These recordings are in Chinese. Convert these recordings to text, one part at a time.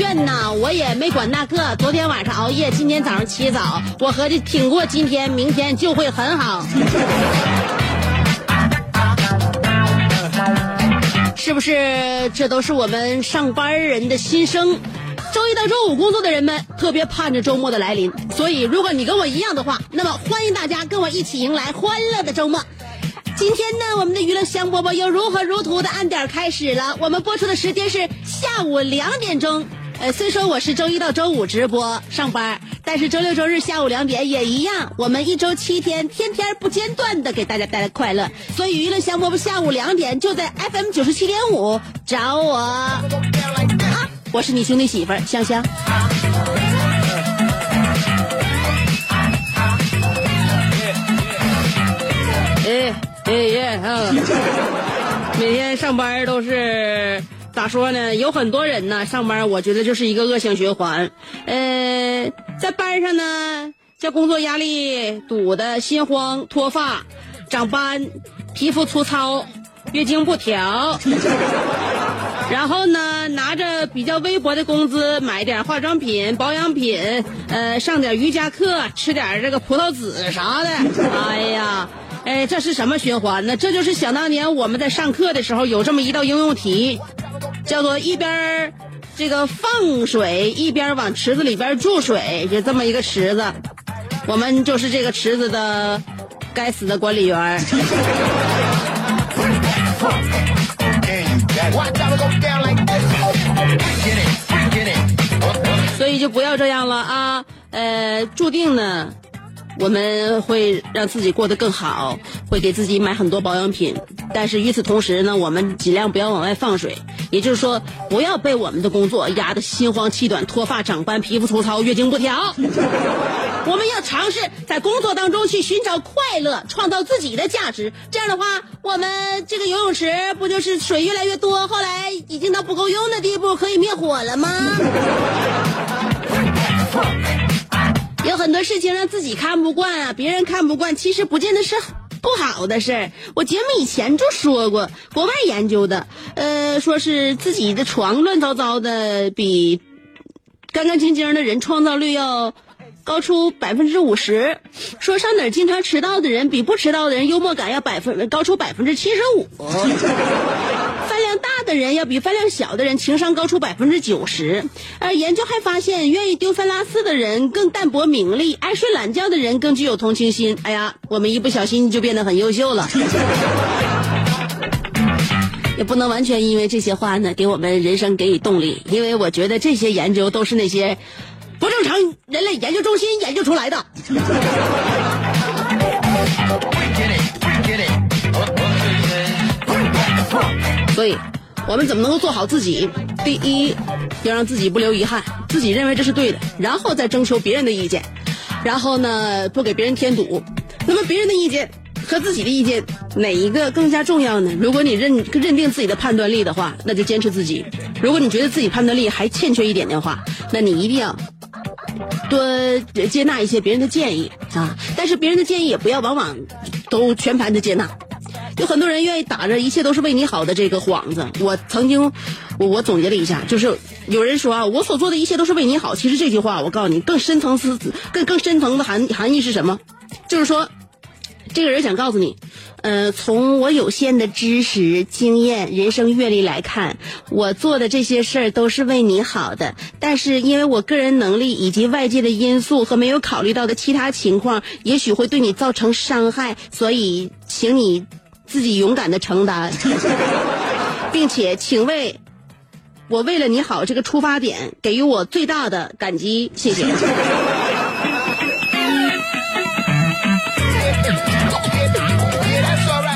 倦呐，我也没管那个。昨天晚上熬夜，今天早上起早，我合计挺过今天，明天就会很好。是不是？这都是我们上班人的心声。周一到周五工作的人们特别盼着周末的来临，所以如果你跟我一样的话，那么欢迎大家跟我一起迎来欢乐的周末。今天呢，我们的娱乐香饽饽又如火如荼的按点开始了。我们播出的时间是下午两点钟。呃，虽说我是周一到周五直播上班，但是周六周日下午两点也一样。我们一周七天，天天不间断的给大家带来快乐。所以娱乐香饽饽下午两点就在 FM 九十七点五找我。啊，我是你兄弟媳妇香香。哎哎耶啊！每天上班都是咋说呢？有很多人呢上班，我觉得就是一个恶性循环。呃，在班上呢，这工作压力堵得心慌、脱发、长斑、皮肤粗糙、月经不调。然后呢，拿着比较微薄的工资买点化妆品、保养品，呃，上点瑜伽课，吃点这个葡萄籽啥的。哎呀，哎，这是什么循环呢？这就是想当年我们在上课的时候有这么一道应用题，叫做一边儿这个放水，一边往池子里边注水，就这么一个池子。我们就是这个池子的该死的管理员。所以就不要这样了啊！呃，注定呢，我们会让自己过得更好，会给自己买很多保养品。但是与此同时呢，我们尽量不要往外放水，也就是说，不要被我们的工作压得心慌气短、脱发、长斑、皮肤粗糙、月经不调。我们要尝试在工作当中去寻找快乐，创造自己的价值。这样的话，我们这个游泳池不就是水越来越多，后来已经到不够用的地步，可以灭火了吗？有很多事情让自己看不惯啊，别人看不惯，其实不见得是不好的事儿。我节目以前就说过，国外研究的，呃，说是自己的床乱糟糟的，比干干净净的人创造率要高出百分之五十。说上哪儿经常迟到的人，比不迟到的人幽默感要百分高出百分之七十五。量大的人要比饭量小的人情商高出百分之九十，而研究还发现，愿意丢三落四的人更淡泊名利，爱睡懒觉的人更具有同情心。哎呀，我们一不小心就变得很优秀了。也不能完全因为这些话呢给我们人生给予动力，因为我觉得这些研究都是那些不正常人类研究中心研究出来的。所以，我们怎么能够做好自己？第一，要让自己不留遗憾，自己认为这是对的，然后再征求别人的意见，然后呢，不给别人添堵。那么别人的意见和自己的意见哪一个更加重要呢？如果你认认定自己的判断力的话，那就坚持自己；如果你觉得自己判断力还欠缺一点的话，那你一定要多接纳一些别人的建议啊，但是别人的建议也不要往往都全盘的接纳。有很多人愿意打着一切都是为你好的这个幌子。我曾经，我我总结了一下，就是有人说啊，我所做的一切都是为你好。其实这句话，我告诉你，更深层次、更更深层的含含义是什么？就是说，这个人想告诉你，呃，从我有限的知识、经验、人生阅历来看，我做的这些事儿都是为你好的。但是因为我个人能力以及外界的因素和没有考虑到的其他情况，也许会对你造成伤害，所以请你。自己勇敢的承担，并且请为我为了你好这个出发点给予我最大的感激，谢谢。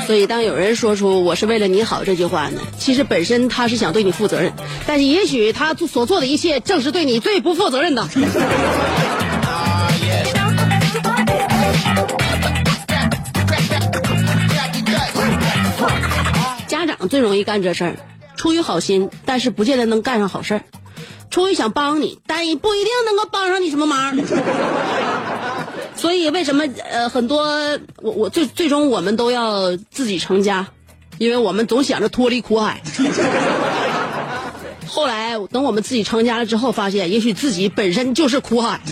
所以，当有人说出“我是为了你好”这句话呢，其实本身他是想对你负责任，但是也许他所做的一切正是对你最不负责任的。最容易干这事儿，出于好心，但是不见得能干上好事儿；出于想帮你，但也不一定能够帮上你什么忙。所以为什么呃很多我我最最终我们都要自己成家，因为我们总想着脱离苦海。后来等我们自己成家了之后，发现也许自己本身就是苦海。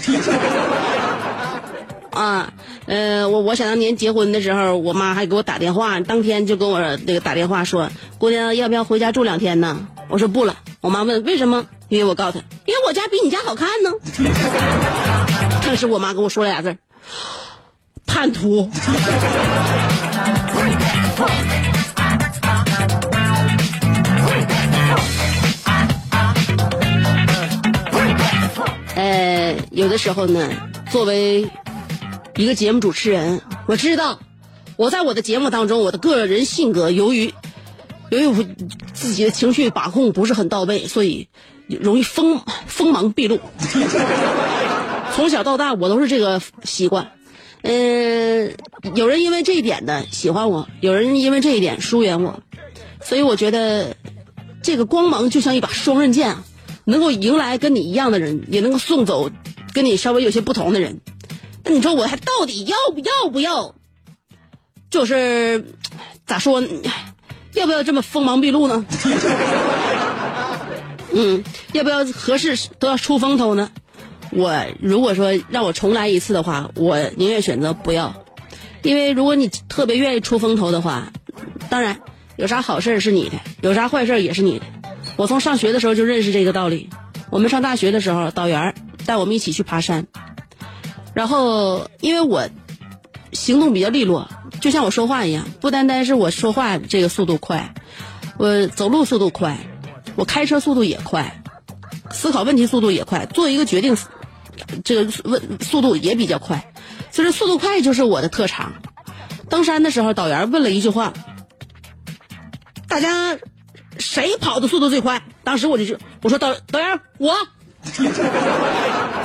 啊，呃，我我想当年结婚的时候，我妈还给我打电话，当天就跟我那个打电话说：“姑娘，要不要回家住两天呢？”我说不了。我妈问为什么？因为我告诉她，因为我家比你家好看呢。当时我妈跟我说了俩字叛徒。呃，有的时候呢，作为。一个节目主持人，我知道，我在我的节目当中，我的个人性格由于由于我自己的情绪把控不是很到位，所以容易锋锋芒毕露。从小到大，我都是这个习惯。嗯，有人因为这一点呢喜欢我，有人因为这一点疏远我，所以我觉得这个光芒就像一把双刃剑，能够迎来跟你一样的人，也能够送走跟你稍微有些不同的人。你说我还到底要不要不要？就是咋说？要不要这么锋芒毕露呢？嗯，要不要合适都要出风头呢？我如果说让我重来一次的话，我宁愿选择不要，因为如果你特别愿意出风头的话，当然有啥好事是你的，有啥坏事也是你的。我从上学的时候就认识这个道理。我们上大学的时候，导员带我们一起去爬山。然后，因为我行动比较利落，就像我说话一样，不单单是我说话这个速度快，我走路速度快，我开车速度也快，思考问题速度也快，做一个决定，这个问速度也比较快，所以速度快就是我的特长。登山的时候，导员问了一句话：“大家谁跑的速度最快？”当时我就说我说导导员我。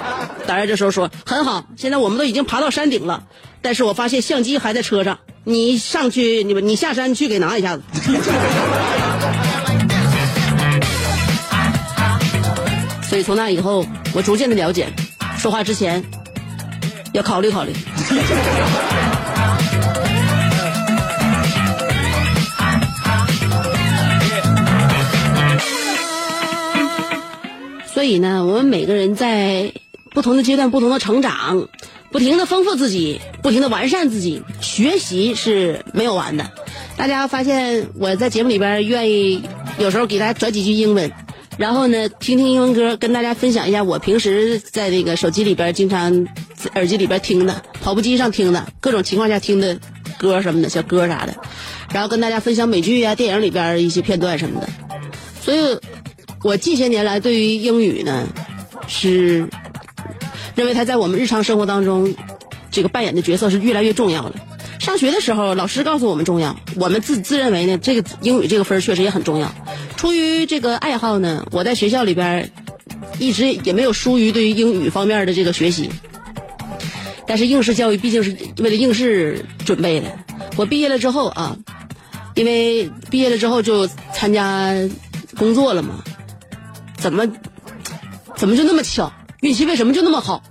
导员这时候说：“很好，现在我们都已经爬到山顶了，但是我发现相机还在车上，你上去，你你下山去给拿一下子。所以从那以后，我逐渐的了解，说话之前要考虑考虑。所以呢，我们每个人在。不同的阶段，不同的成长，不停的丰富自己，不停的完善自己，学习是没有完的。大家发现我在节目里边愿意有时候给大家转几句英文，然后呢听听英文歌，跟大家分享一下我平时在那个手机里边经常耳机里边听的，跑步机上听的各种情况下听的歌什么的小歌啥的，然后跟大家分享美剧啊、电影里边一些片段什么的。所以，我近些年来对于英语呢是。认为他在我们日常生活当中，这个扮演的角色是越来越重要了。上学的时候，老师告诉我们重要，我们自自认为呢，这个英语这个分确实也很重要。出于这个爱好呢，我在学校里边一直也没有疏于对于英语方面的这个学习。但是应试教育毕竟是为了应试准备的。我毕业了之后啊，因为毕业了之后就参加工作了嘛，怎么怎么就那么巧？运气为什么就那么好？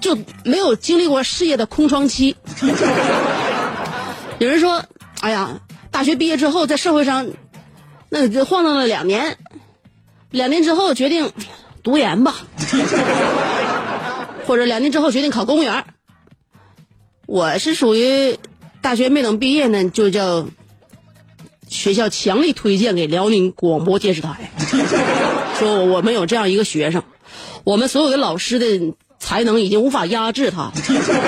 就没有经历过事业的空窗期。有人说，哎呀，大学毕业之后在社会上，那就晃荡了两年，两年之后决定读研吧，或者两年之后决定考公务员。我是属于大学没等毕业呢，就叫学校强力推荐给辽宁广播电视台，说我们有这样一个学生，我们所有的老师的才能已经无法压制他，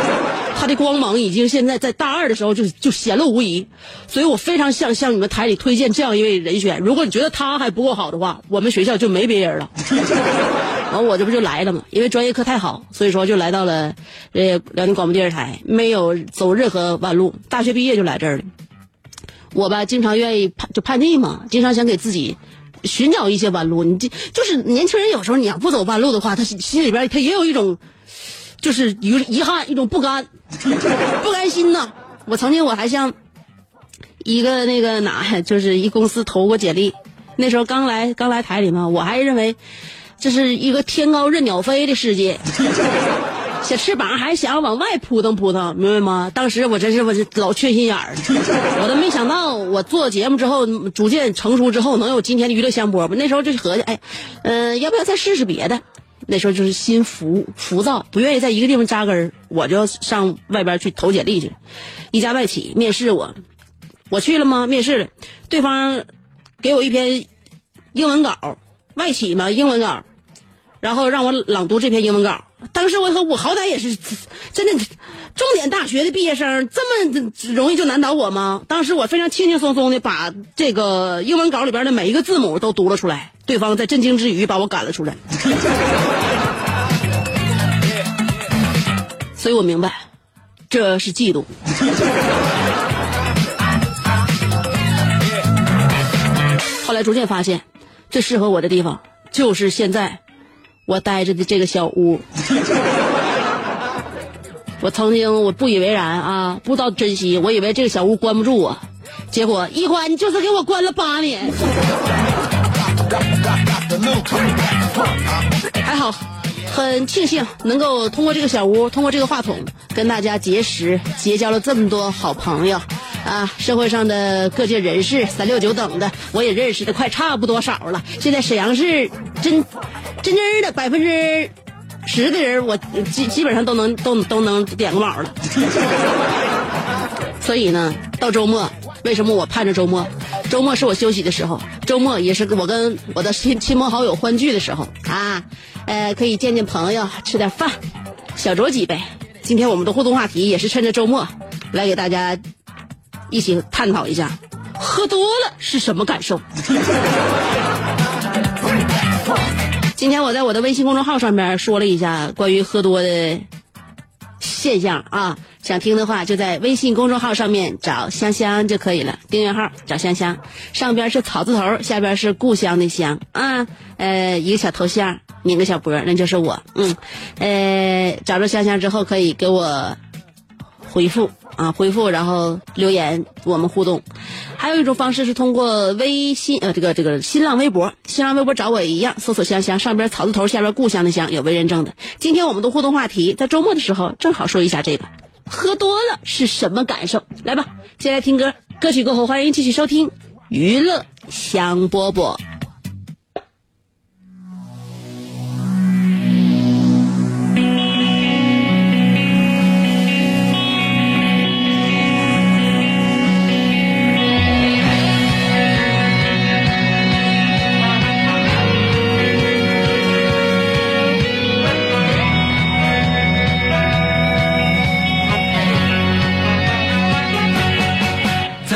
他的光芒已经现在在大二的时候就就显露无遗，所以我非常想向你们台里推荐这样一位人选。如果你觉得他还不够好的话，我们学校就没别人了。完我这不就来了吗？因为专业课太好，所以说就来到了呃辽宁广播电视台，没有走任何弯路。大学毕业就来这儿了。我吧，经常愿意叛就叛逆嘛，经常想给自己寻找一些弯路。你这就是年轻人，有时候你要不走弯路的话，他心里边他也有一种就是遗遗憾，一种不甘，不甘心呐。我曾经我还向一个那个哪，就是一公司投过简历，那时候刚来刚来台里嘛，我还认为。这是一个天高任鸟飞的世界，小翅膀还想要往外扑腾扑腾，明白吗？当时我真是我是老缺心眼儿，我都没想到我做节目之后逐渐成熟之后能有今天的娱乐香饽饽。那时候就合计，哎，嗯，要不要再试试别的？那时候就是心浮浮躁，不愿意在一个地方扎根儿，我就上外边去投简历去。一家外企面试我，我去了吗？面试了，对方给我一篇英文稿。外企嘛，英文稿，然后让我朗读这篇英文稿。当时我说，我好歹也是 真的重点大学的毕业生，这么容易就难倒我吗？当时我非常轻轻松松的把这个英文稿里边的每一个字母都读了出来。对方在震惊之余把我赶了出来。所以我明白，这是嫉妒。后来逐渐发现。最适合我的地方就是现在我待着的这个小屋。我曾经我不以为然啊，不知道珍惜，我以为这个小屋关不住我，结果一关就是给我关了八年。还好，很庆幸能够通过这个小屋，通过这个话筒跟大家结识，结交了这么多好朋友。啊，社会上的各界人士，三六九等的，我也认识的快差不多少了。现在沈阳市真真真的百分之十的人，我基基本上都能都都能点个卯了。所以呢，到周末，为什么我盼着周末？周末是我休息的时候，周末也是我跟我的亲亲朋好友欢聚的时候啊，呃，可以见见朋友，吃点饭，小酌几杯。今天我们的互动话题也是趁着周末来给大家。一起探讨一下，喝多了是什么感受？今天我在我的微信公众号上面说了一下关于喝多的现象啊，想听的话就在微信公众号上面找香香就可以了，订阅号找香香，上边是草字头，下边是故乡的乡啊，呃，一个小头像，拧个小波，那就是我，嗯，呃，找着香香之后可以给我回复。啊，回复然后留言，我们互动。还有一种方式是通过微信呃，这个这个新浪微博，新浪微博找我一样，搜索香香，上边草字头，下边故乡的乡，有微认证的。今天我们的互动话题，在周末的时候正好说一下这个，喝多了是什么感受？来吧，先来听歌，歌曲过后欢迎继续收听娱乐香饽饽。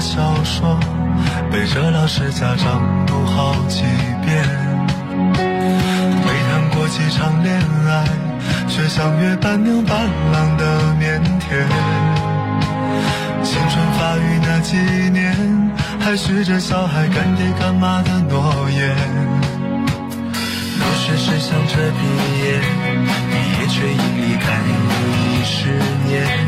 小说，背着老师家长读好几遍。没谈过几场恋爱，却像约伴娘伴郎的腼腆。青春发育那几年，还许着小孩干爹干妈的诺言。入学是想着毕业，毕业却因离开已十年。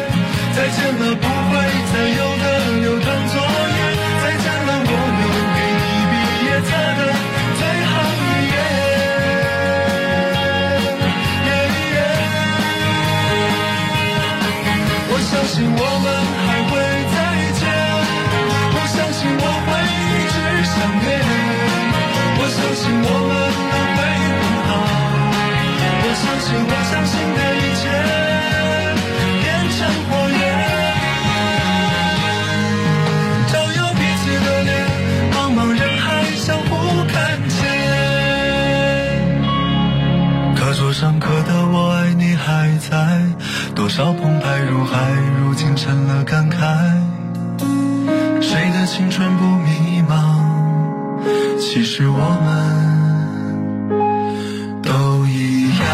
再见了，不会再有的流淌。的青春不迷茫？其实我们都一样。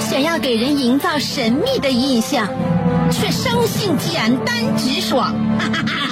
想要给人营造神秘的印象，却生性简单直爽；哈哈哈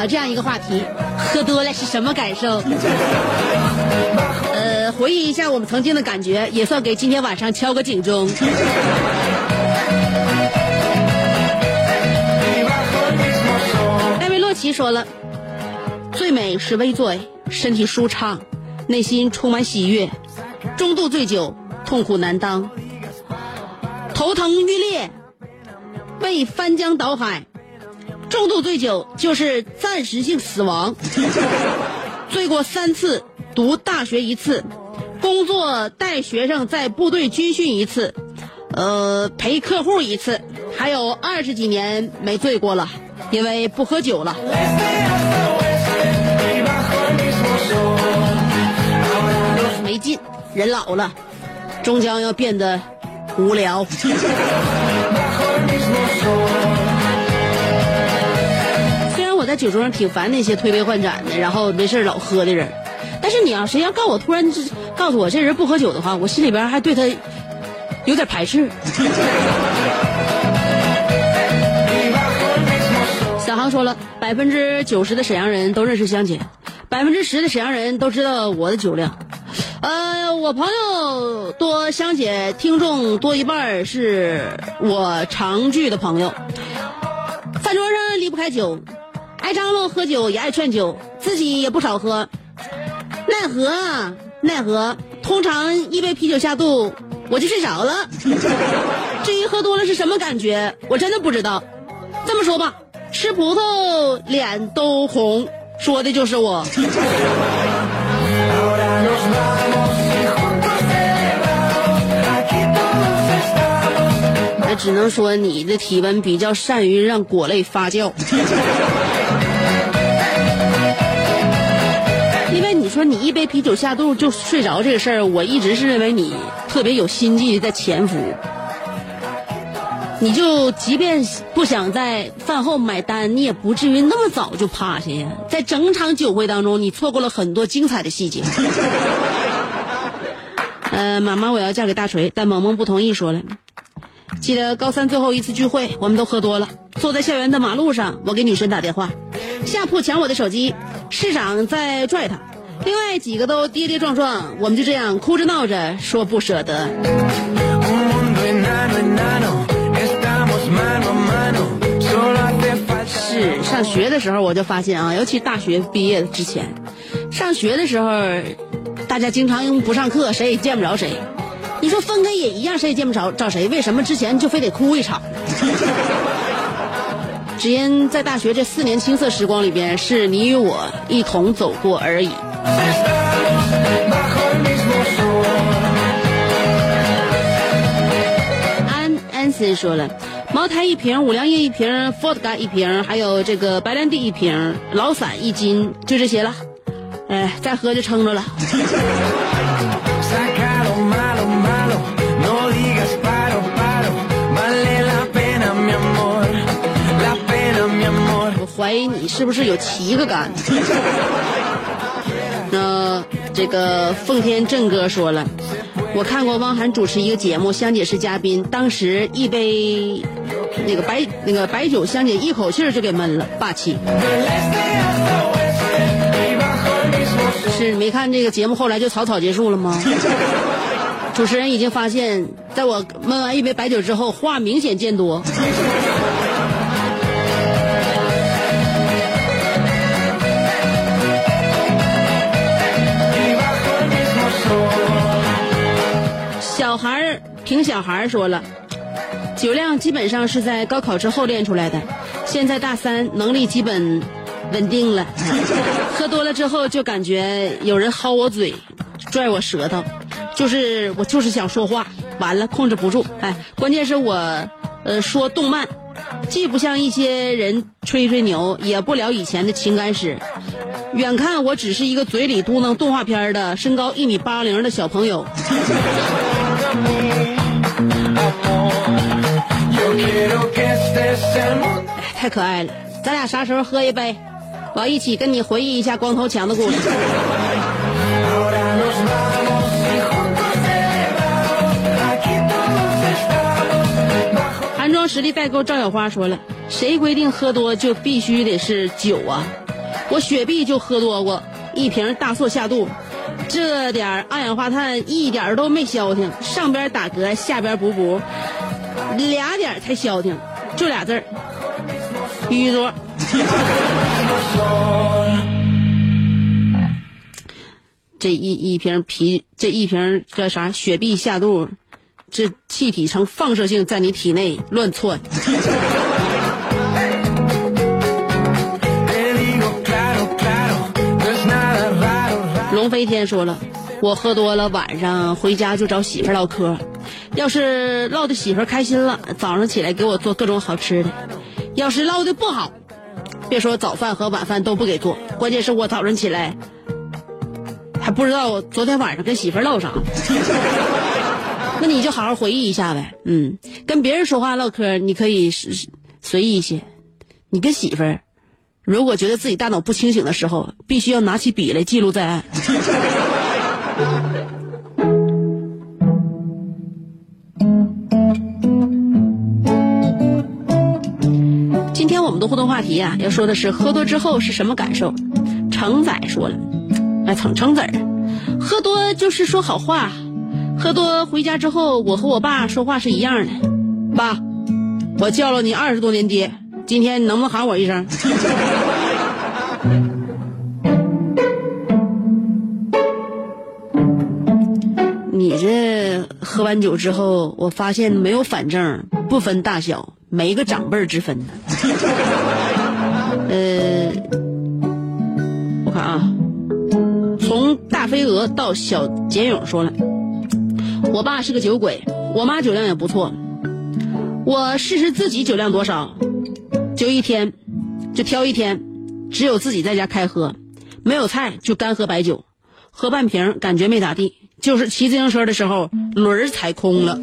讨这样一个话题：喝多了是什么感受？呃，回忆一下我们曾经的感觉，也算给今天晚上敲个警钟。艾维洛奇说了：“最美是微醉，身体舒畅，内心充满喜悦；中度醉酒，痛苦难当，头疼欲裂，胃翻江倒海。重度醉酒就是暂时性死亡。醉过三次，读大学一次，工作带学生在部队军训一次，呃，陪客户一次，还有二十几年没醉过了，因为不喝酒了。没劲，人老了，终将要变得无聊。在酒桌上挺烦那些推杯换盏的，然后没事老喝的人，但是你要谁要告我突然告诉我这人不喝酒的话，我心里边还对他有点排斥。小航说了，百分之九十的沈阳人都认识香姐，百分之十的沈阳人都知道我的酒量。呃，我朋友多，香姐听众多一半是我常聚的朋友。饭桌上离不开酒，爱张罗喝酒，也爱劝酒，自己也不少喝。奈何啊，奈何，通常一杯啤酒下肚，我就睡着了。至于喝多了是什么感觉，我真的不知道。这么说吧，吃葡萄脸都红，说的就是我。那只能说你的体温比较善于让果类发酵。说你一杯啤酒下肚就睡着这个事儿，我一直是认为你特别有心计在潜伏。你就即便不想在饭后买单，你也不至于那么早就趴下呀。在整场酒会当中，你错过了很多精彩的细节。呃，妈妈，我要嫁给大锤，但萌萌不同意，说了。记得高三最后一次聚会，我们都喝多了，坐在校园的马路上，我给女神打电话，下铺抢我的手机，市长在拽他，另外几个都跌跌撞撞，我们就这样哭着闹着说不舍得。是上学的时候我就发现啊，尤其大学毕业之前，上学的时候，大家经常不上课，谁也见不着谁。你说分开也一样，谁也见不着找谁？为什么之前就非得哭一场？只因在大学这四年青涩时光里边，是你与我一同走过而已。安安森说了，茅台一瓶，五粮液一瓶，伏特加一瓶，还有这个白兰地一瓶，老散一斤，就这些了。哎，再喝就撑着了。我怀疑你是不是有七个肝？那这个奉天正哥说了，我看过汪涵主持一个节目，香姐是嘉宾，当时一杯那个白那个白酒，香姐一口气儿就给闷了，霸气。是没看这个节目后来就草草结束了吗？主持人已经发现，在我闷完一杯白酒之后，话明显见多。听小孩说了，酒量基本上是在高考之后练出来的，现在大三，能力基本稳定了。喝多了之后就感觉有人薅我嘴，拽我舌头，就是我就是想说话，完了控制不住。哎，关键是我，呃，说动漫，既不像一些人吹吹牛，也不聊以前的情感史。远看我只是一个嘴里嘟囔动画片的，身高一米八零的小朋友。太可爱了，咱俩啥时候喝一杯？我一起跟你回忆一下光头强的故事。实力代购赵小花说了：“谁规定喝多就必须得是酒啊？我雪碧就喝多过，一瓶大错下肚，这点二氧化碳一点都没消停，上边打嗝，下边补补，俩点才消停，就俩字儿，淤着。”这一一瓶啤，这一瓶叫啥？雪碧下肚，这气体呈放射性在你体内乱窜。龙飞天说了，我喝多了，晚上回家就找媳妇唠嗑，要是唠的媳妇开心了，早上起来给我做各种好吃的；要是唠的不好，别说早饭和晚饭都不给做，关键是我早上起来。还不知道昨天晚上跟媳妇唠啥，那你就好好回忆一下呗。嗯，跟别人说话唠嗑，你可以随意一些。你跟媳妇儿，如果觉得自己大脑不清醒的时候，必须要拿起笔来记录在案。我们的互动话题啊，要说的是喝多之后是什么感受。程仔说了。蹭橙子儿，喝多就是说好话，喝多回家之后，我和我爸说话是一样的。爸，我叫了你二十多年爹，今天你能不能喊我一声？你这喝完酒之后，我发现没有反正，不分大小，没个长辈之分呢。呃，我看啊。从大飞蛾到小简勇说了，我爸是个酒鬼，我妈酒量也不错。我试试自己酒量多少，就一天，就挑一天，只有自己在家开喝，没有菜就干喝白酒，喝半瓶感觉没咋地，就是骑自行车的时候轮踩空了。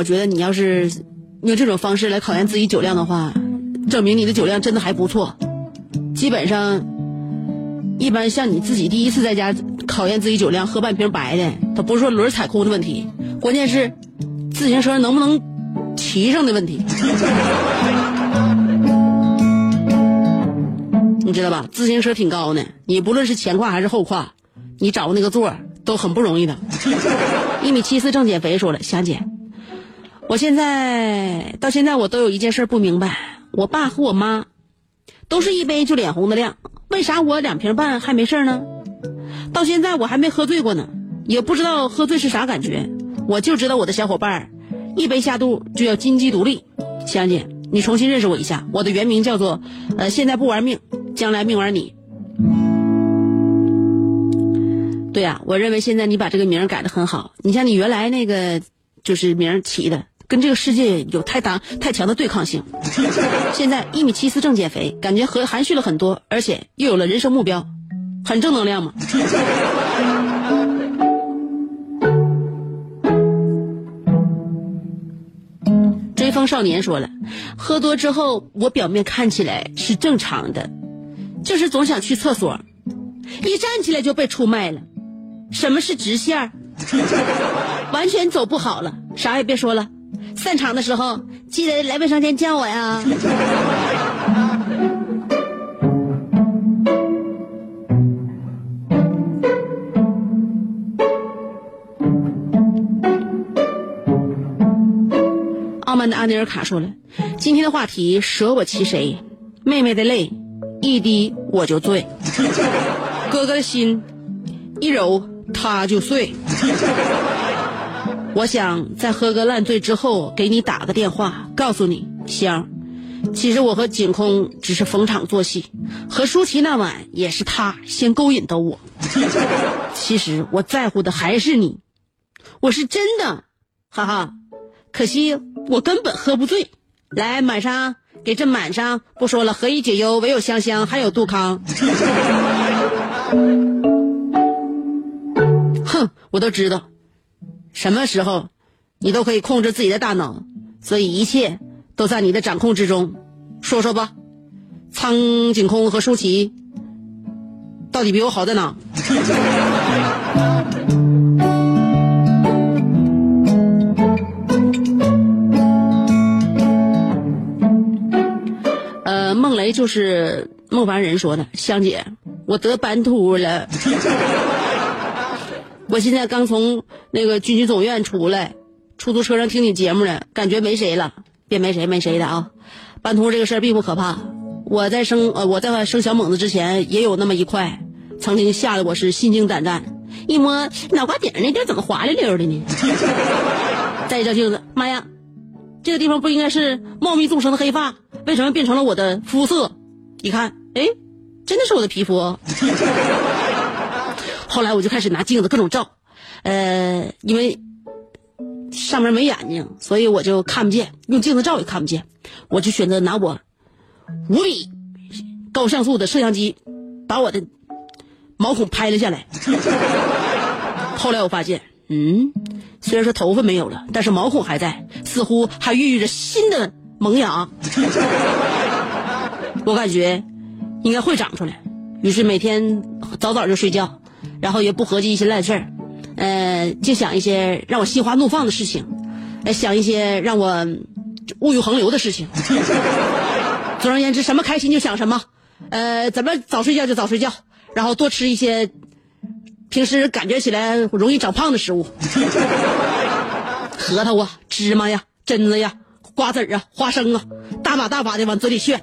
我觉得你要是用这种方式来考验自己酒量的话，证明你的酒量真的还不错。基本上，一般像你自己第一次在家考验自己酒量，喝半瓶白的，它不是说轮踩空的问题，关键是自行车能不能骑上的问题。你知道吧？自行车挺高的，你不论是前跨还是后跨，你找那个座都很不容易的。一米七四正减肥说了，霞姐。我现在到现在我都有一件事不明白，我爸和我妈都是一杯就脸红的亮，为啥我两瓶半还没事呢？到现在我还没喝醉过呢，也不知道喝醉是啥感觉。我就知道我的小伙伴一杯下肚就要金鸡独立。香姐，你重新认识我一下，我的原名叫做呃，现在不玩命，将来命玩你。对呀，我认为现在你把这个名改的很好。你像你原来那个就是名起的。跟这个世界有太大太强的对抗性。现在一米七四正减肥，感觉和含蓄了很多，而且又有了人生目标，很正能量嘛。追风少年说了，喝多之后我表面看起来是正常的，就是总想去厕所，一站起来就被出卖了。什么是直线？完全走不好了，啥也别说了。散场的时候，记得来卫生间叫我呀。傲慢的阿尼尔卡说了，今天的话题舍我其谁？妹妹的泪，一滴我就醉；哥哥的心，一揉他就碎。我想在喝个烂醉之后，给你打个电话，告诉你香。其实我和景空只是逢场作戏，和舒淇那晚也是他先勾引的我。其实我在乎的还是你，我是真的，哈哈。可惜我根本喝不醉。来满上，给朕满上。不说了，何以解忧，唯有香香，还有杜康。哼，我都知道。什么时候，你都可以控制自己的大脑，所以一切都在你的掌控之中。说说吧，苍井空和舒淇到底比我好在哪？呃，孟雷就是孟凡人说的，香姐，我得斑秃了。我现在刚从那个军区总院出来，出租车上听你节目呢，感觉没谁了，别没谁没谁的啊。斑秃这个事儿并不可怕，我在生呃我在生小猛子之前也有那么一块，曾经吓得我是心惊胆战，一摸脑瓜顶那地儿怎么滑溜溜的呢？再一照镜子，妈呀，这个地方不应该是茂密纵生的黑发，为什么变成了我的肤色？一看，哎，真的是我的皮肤。后来我就开始拿镜子各种照，呃，因为上面没眼睛，所以我就看不见，用镜子照也看不见，我就选择拿我无比高像素的摄像机把我的毛孔拍了下来。后来我发现，嗯，虽然说头发没有了，但是毛孔还在，似乎还孕育着新的萌芽。我感觉应该会长出来，于是每天早早就睡觉。然后也不合计一些烂事儿，呃，就想一些让我心花怒放的事情，呃，想一些让我物欲横流的事情。总而言之，什么开心就想什么，呃，怎么早睡觉就早睡觉，然后多吃一些平时感觉起来容易长胖的食物，核桃啊、芝麻呀、榛子呀、瓜子啊、花生啊，大把大把的往嘴里炫。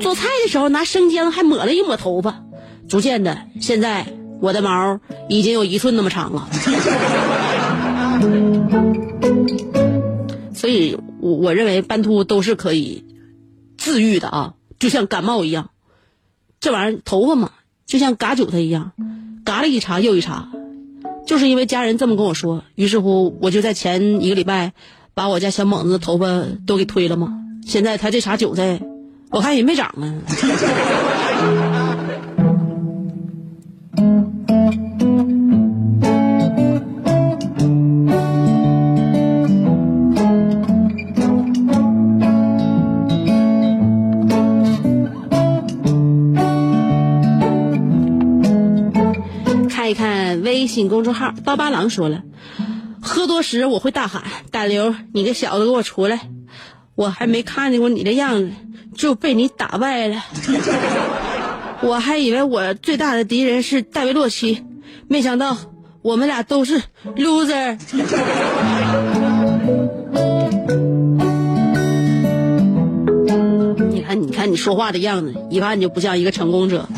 做菜的时候拿生姜还抹了一抹头发。逐渐的，现在我的毛已经有一寸那么长了，所以我我认为斑秃都是可以治愈的啊，就像感冒一样，这玩意儿头发嘛，就像嘎韭菜一样，嘎了一茬又一茬，就是因为家人这么跟我说，于是乎我就在前一个礼拜把我家小猛子的头发都给推了嘛，现在他这茬韭菜，我看也没长啊。信公众号，刀疤狼说了，喝多时我会大喊：“大刘，你个小子给我出来！”我还没看见过你的样子，就被你打败了。我还以为我最大的敌人是戴维洛奇，没想到我们俩都是 loser。你看，你看你说话的样子，一看就不像一个成功者。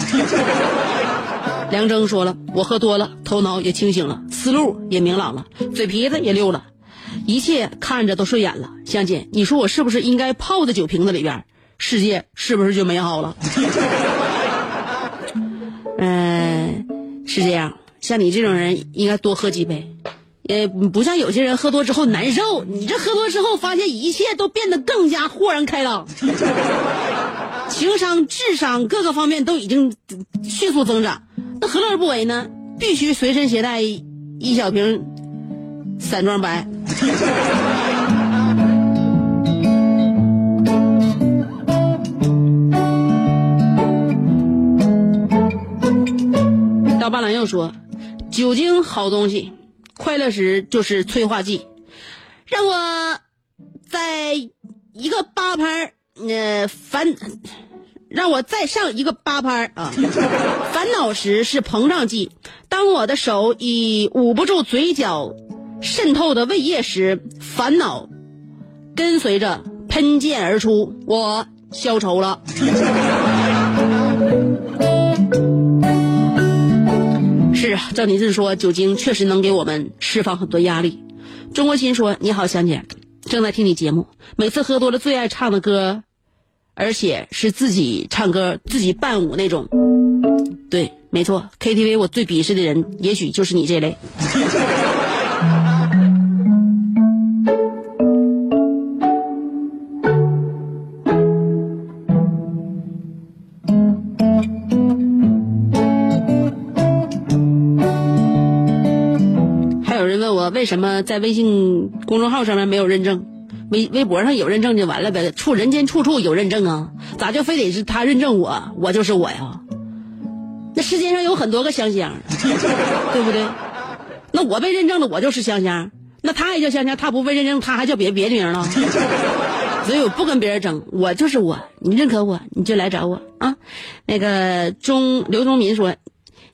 梁征说了，我喝多了，头脑也清醒了，思路也明朗了，嘴皮子也溜了，一切看着都顺眼了。香姐，你说我是不是应该泡在酒瓶子里边，世界是不是就美好了？嗯，是这样。像你这种人，应该多喝几杯，也不像有些人喝多之后难受。你这喝多之后，发现一切都变得更加豁然开朗，情商、智商各个方面都已经迅速增长。那何乐而不为呢？必须随身携带一小瓶散装白。刀疤狼又说：“酒精好东西，快乐时就是催化剂。让我在一个八拍呃烦，让我再上一个八拍啊！烦恼时是膨胀剂。当我的手已捂不住嘴角渗透的胃液时，烦恼跟随着喷溅而出，我消愁了。”是啊，照你这么说，酒精确实能给我们释放很多压力。中国心说：“你好，香姐，正在听你节目。每次喝多了，最爱唱的歌，而且是自己唱歌、自己伴舞那种。对，没错，KTV 我最鄙视的人，也许就是你这类。”还有人问我为什么在微信公众号上面没有认证？微微博上有认证就完了呗，处人间处处有认证啊，咋就非得是他认证我，我就是我呀？那世界上有很多个香香，对不对？那我被认证了，我就是香香。那他也叫香香，他不被认证，他还叫别别的名了。所以我不跟别人争，我就是我，你认可我，你就来找我啊。那个钟刘忠民说：“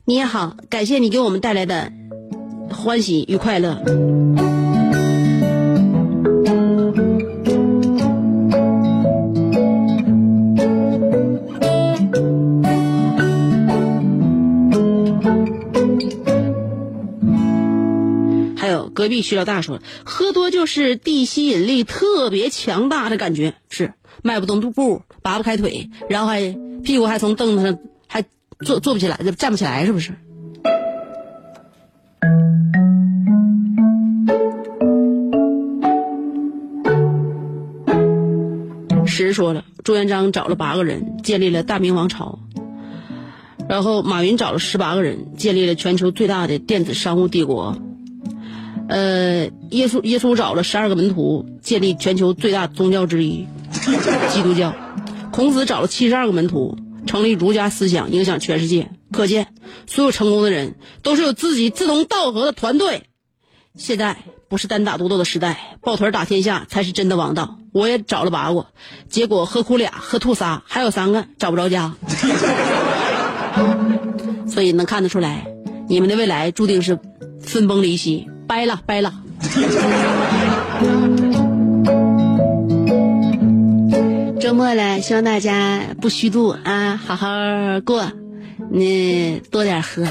你也好，感谢你给我们带来的欢喜与快乐。”隔壁徐老大说，喝多就是地吸引力特别强大的感觉，是迈不动步，拔不开腿，然后还屁股还从凳子上还坐坐不起来，站不起来，是不是？实说了，朱元璋找了八个人，建立了大明王朝。然后马云找了十八个人，建立了全球最大的电子商务帝国。呃，耶稣耶稣找了十二个门徒，建立全球最大宗教之一——基督教。孔子找了七十二个门徒，成立儒家思想，影响全世界。可见，所有成功的人都是有自己志同道合的团队。现在不是单打独斗的时代，抱团打天下才是真的王道。我也找了八个，结果喝哭俩，喝吐仨，还有三个找不着家。所以能看得出来，你们的未来注定是分崩离析，掰了掰了。周末了，希望大家不虚度啊，好好过，你多点喝。